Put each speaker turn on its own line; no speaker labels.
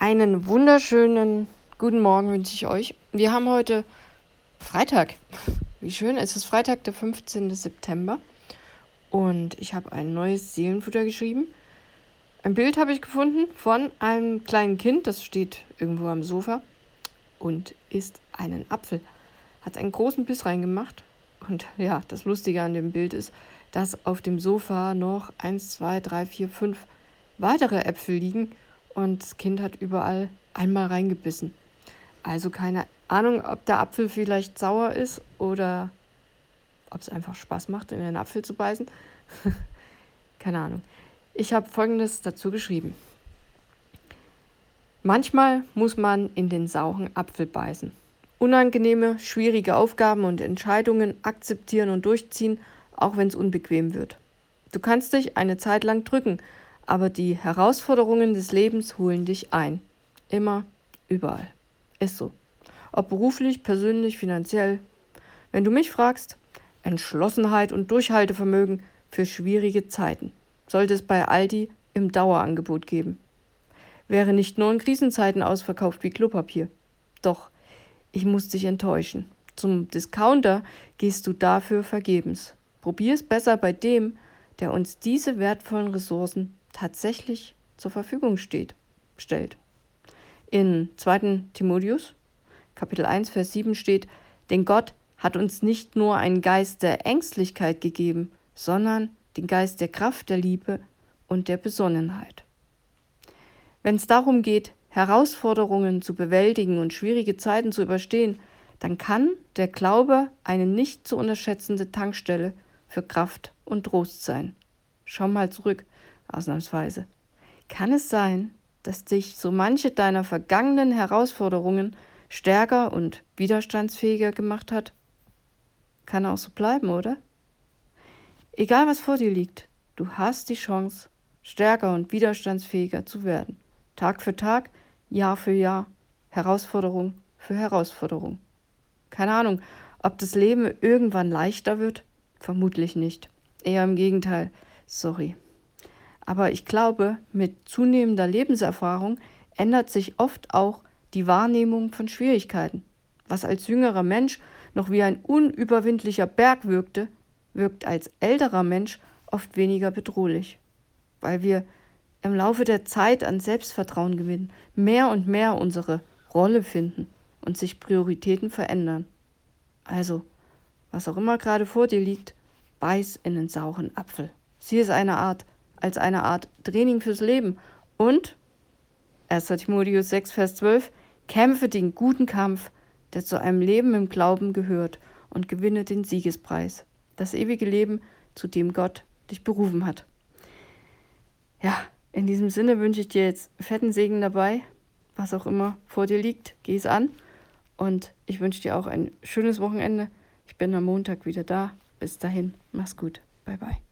Einen wunderschönen guten Morgen wünsche ich euch. Wir haben heute Freitag. Wie schön, es ist Freitag, der 15. September. Und ich habe ein neues Seelenfutter geschrieben. Ein Bild habe ich gefunden von einem kleinen Kind, das steht irgendwo am Sofa und isst einen Apfel. Hat einen großen Biss reingemacht. Und ja, das Lustige an dem Bild ist, dass auf dem Sofa noch 1, 2, 3, 4, 5 weitere Äpfel liegen und das Kind hat überall einmal reingebissen. Also keine Ahnung, ob der Apfel vielleicht sauer ist oder ob es einfach Spaß macht, in den Apfel zu beißen. keine Ahnung. Ich habe Folgendes dazu geschrieben. Manchmal muss man in den sauren Apfel beißen. Unangenehme, schwierige Aufgaben und Entscheidungen akzeptieren und durchziehen, auch wenn es unbequem wird. Du kannst dich eine Zeit lang drücken, aber die Herausforderungen des Lebens holen dich ein. Immer, überall. Ist so. Ob beruflich, persönlich, finanziell. Wenn du mich fragst, Entschlossenheit und Durchhaltevermögen für schwierige Zeiten sollte es bei Aldi im Dauerangebot geben. Wäre nicht nur in Krisenzeiten ausverkauft wie Klopapier. Doch, ich muss dich enttäuschen. Zum Discounter gehst du dafür vergebens. Probier es besser bei dem, der uns diese wertvollen Ressourcen tatsächlich zur Verfügung steht, stellt. In 2. Timotheus, Kapitel 1, Vers 7 steht, denn Gott hat uns nicht nur einen Geist der Ängstlichkeit gegeben, sondern den Geist der Kraft, der Liebe und der Besonnenheit. Wenn es darum geht, Herausforderungen zu bewältigen und schwierige Zeiten zu überstehen, dann kann der Glaube eine nicht zu unterschätzende Tankstelle für Kraft und Trost sein. Schau mal zurück ausnahmsweise. Kann es sein, dass dich so manche deiner vergangenen Herausforderungen stärker und widerstandsfähiger gemacht hat? Kann auch so bleiben, oder? Egal was vor dir liegt, du hast die Chance, stärker und widerstandsfähiger zu werden. Tag für Tag, Jahr für Jahr, Herausforderung für Herausforderung. Keine Ahnung, ob das Leben irgendwann leichter wird? Vermutlich nicht. Eher im Gegenteil. Sorry. Aber ich glaube, mit zunehmender Lebenserfahrung ändert sich oft auch die Wahrnehmung von Schwierigkeiten. Was als jüngerer Mensch noch wie ein unüberwindlicher Berg wirkte, wirkt als älterer Mensch oft weniger bedrohlich, weil wir im Laufe der Zeit an Selbstvertrauen gewinnen, mehr und mehr unsere Rolle finden und sich Prioritäten verändern. Also, was auch immer gerade vor dir liegt, beiß in den sauren Apfel. Sie ist eine Art als eine Art Training fürs Leben. Und 1. Timotheus 6, Vers 12, kämpfe den guten Kampf, der zu einem Leben im Glauben gehört, und gewinne den Siegespreis, das ewige Leben, zu dem Gott dich berufen hat. Ja, in diesem Sinne wünsche ich dir jetzt fetten Segen dabei, was auch immer vor dir liegt, geh es an. Und ich wünsche dir auch ein schönes Wochenende. Ich bin am Montag wieder da. Bis dahin, mach's gut. Bye bye.